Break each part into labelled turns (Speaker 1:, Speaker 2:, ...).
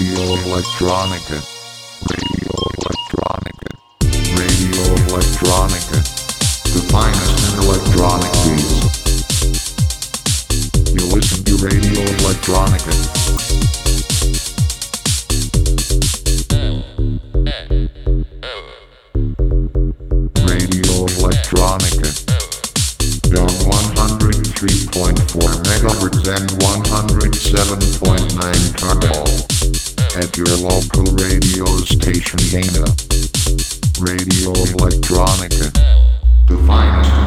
Speaker 1: Radio Electronica. Radio Electronica. Radio Electronica. The finest in electronic beats. You listen to Radio Electronica. Radio Electronica. On 103.4 megahertz and 107.9 Carmel. At your local radio station Dana. Radio Electronica. The finest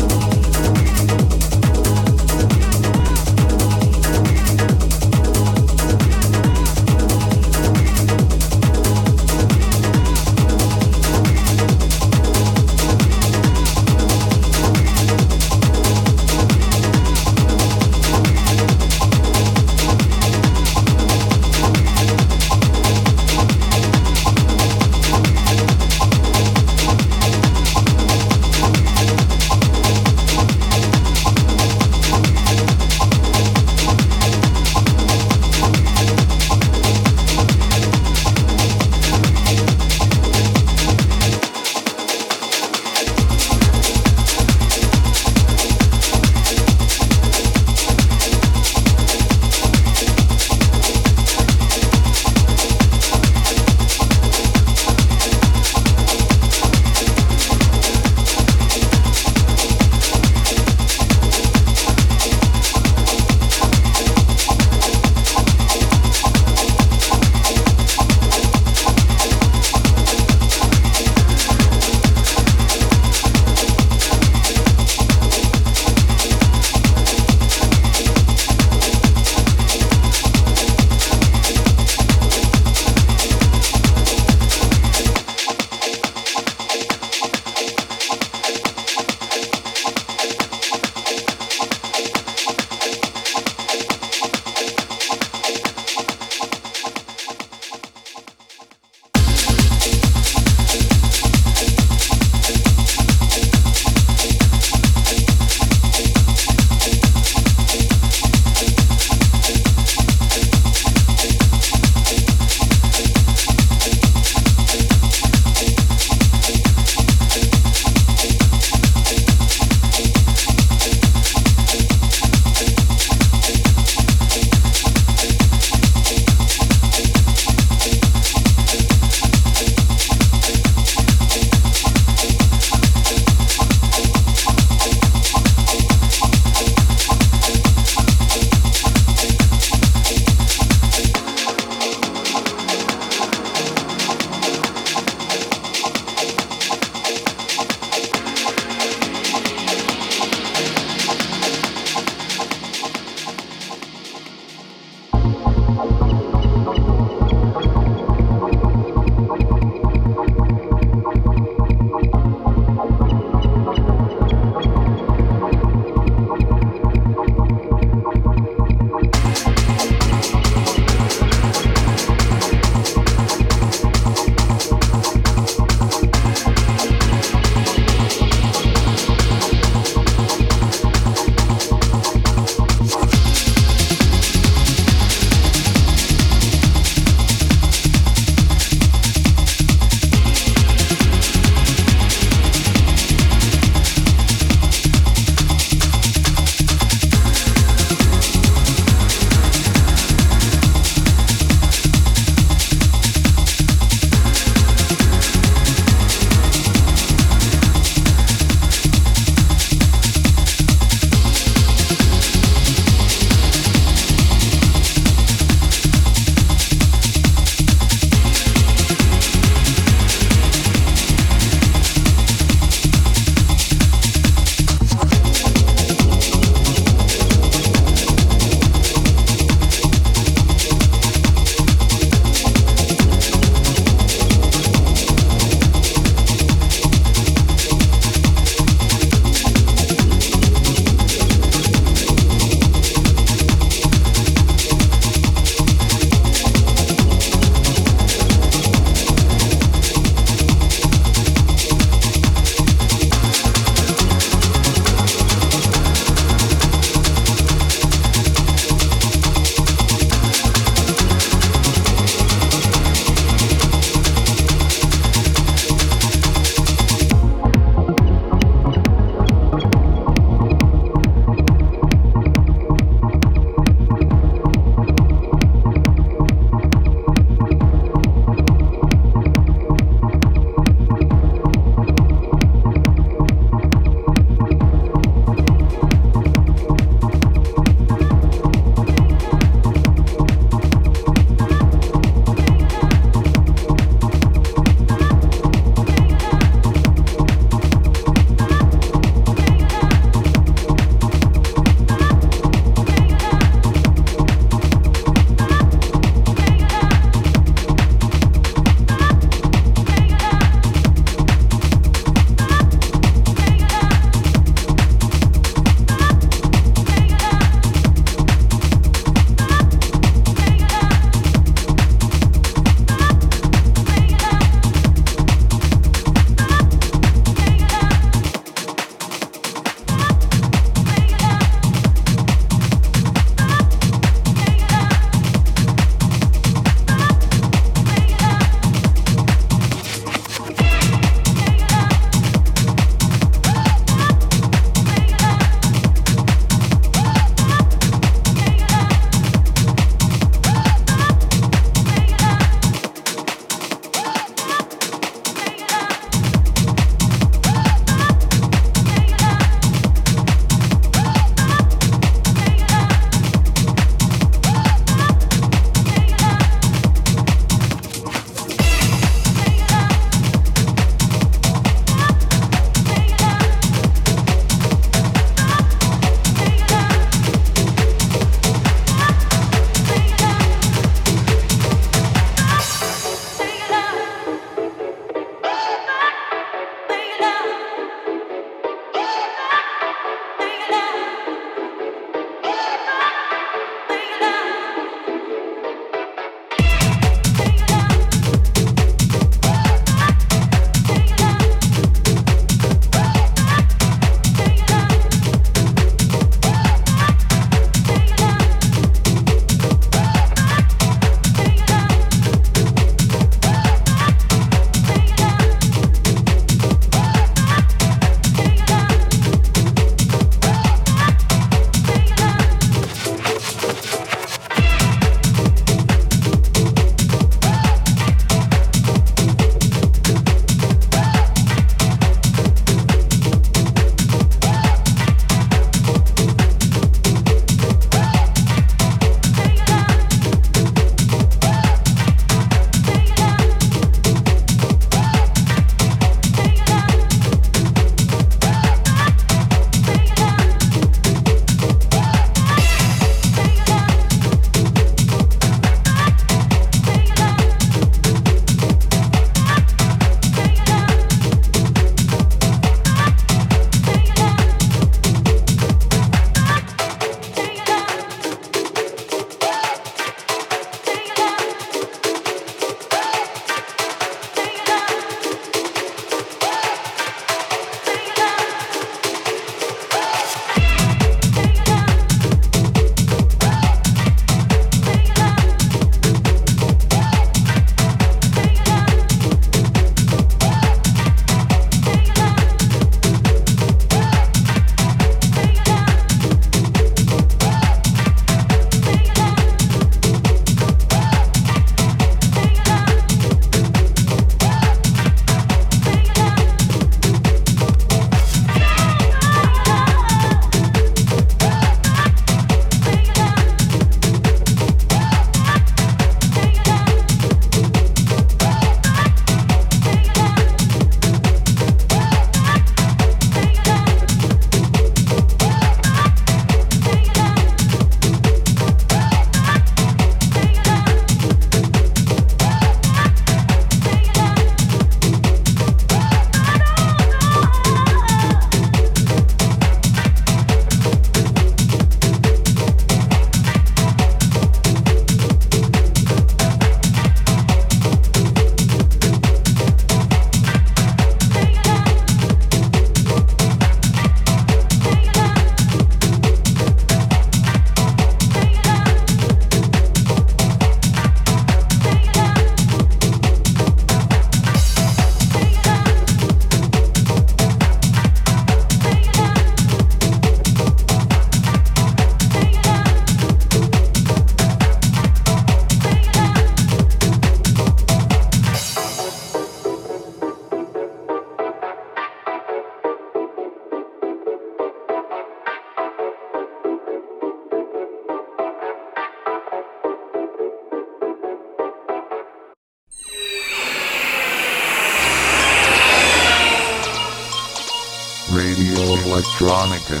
Speaker 2: Electronica.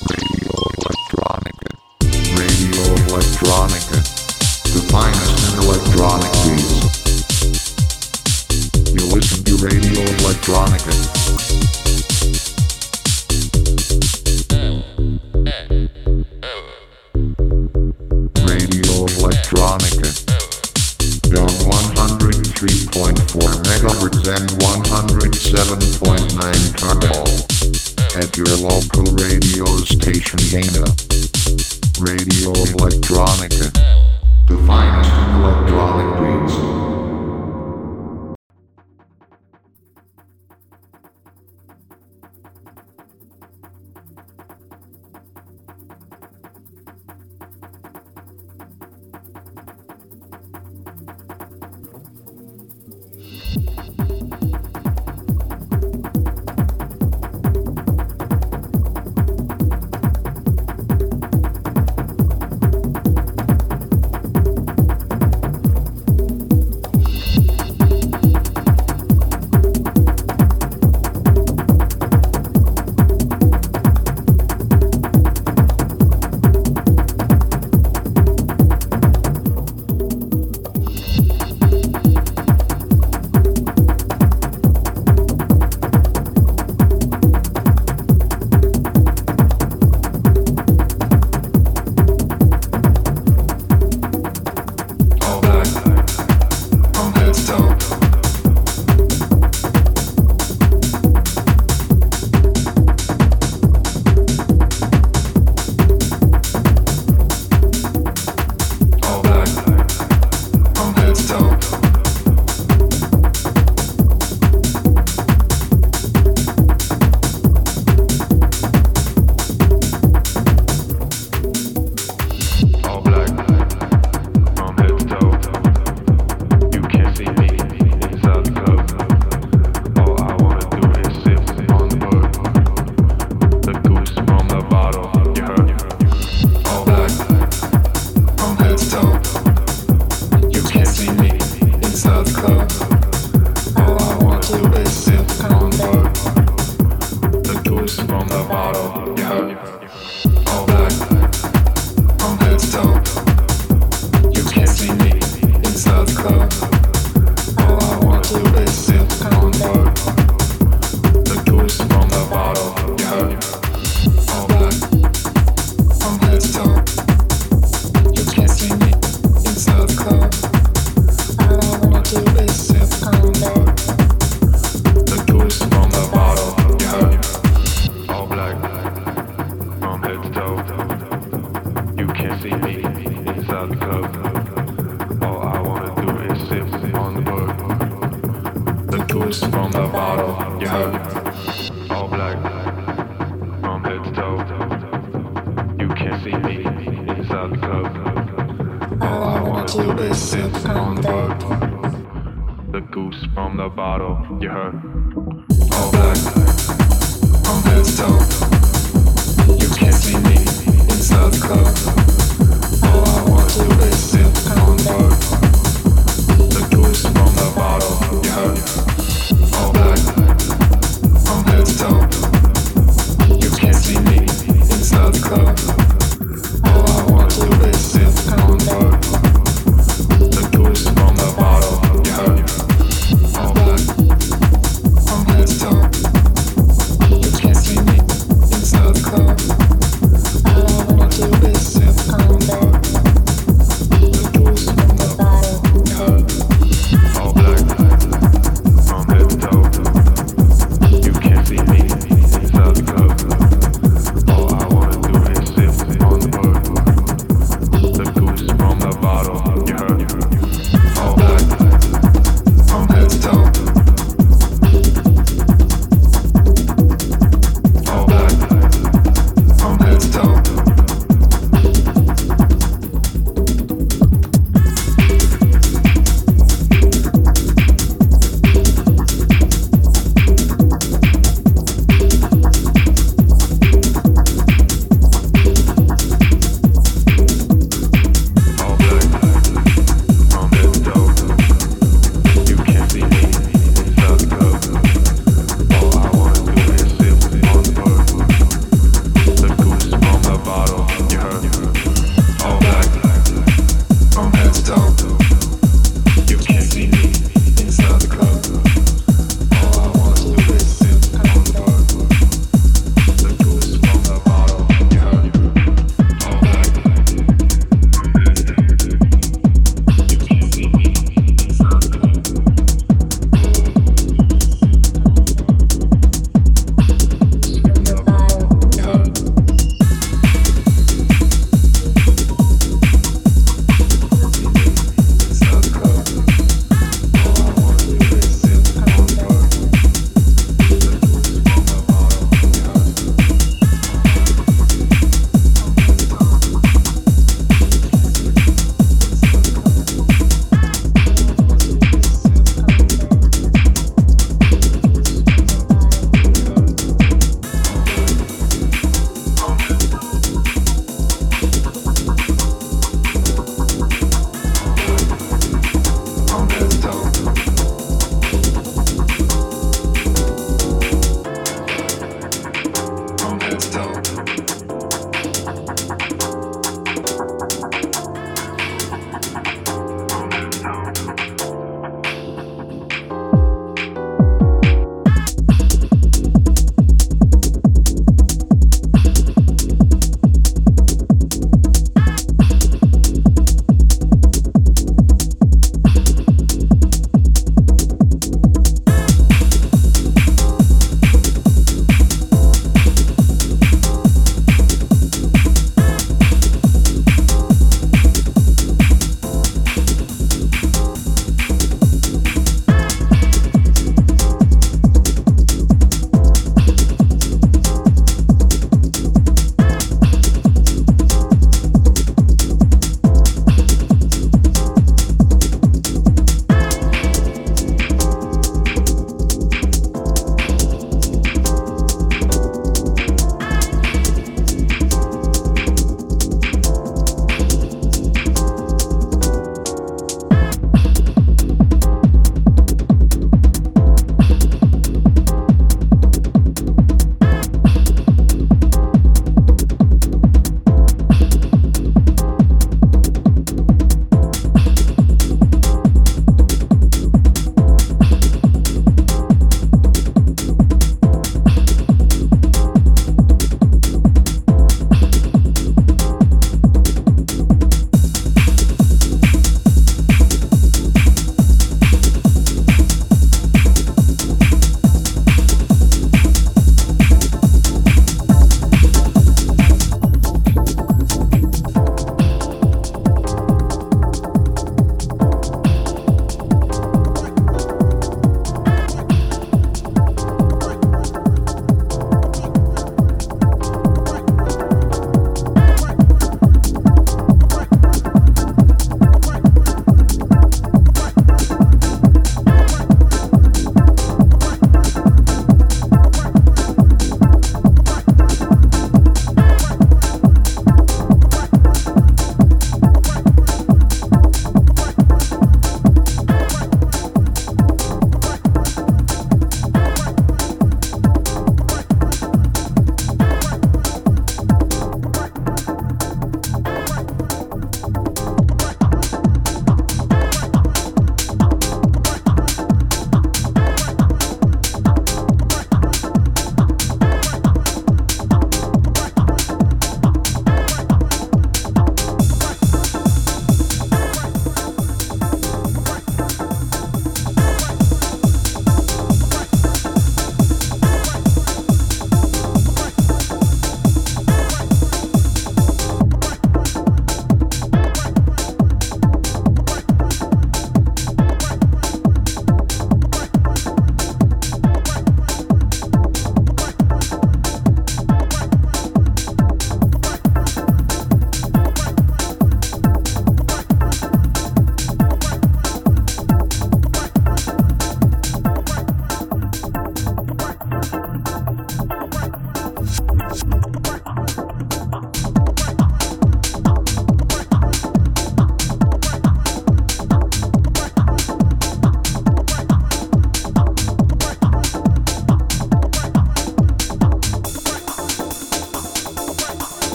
Speaker 2: Radio Dana.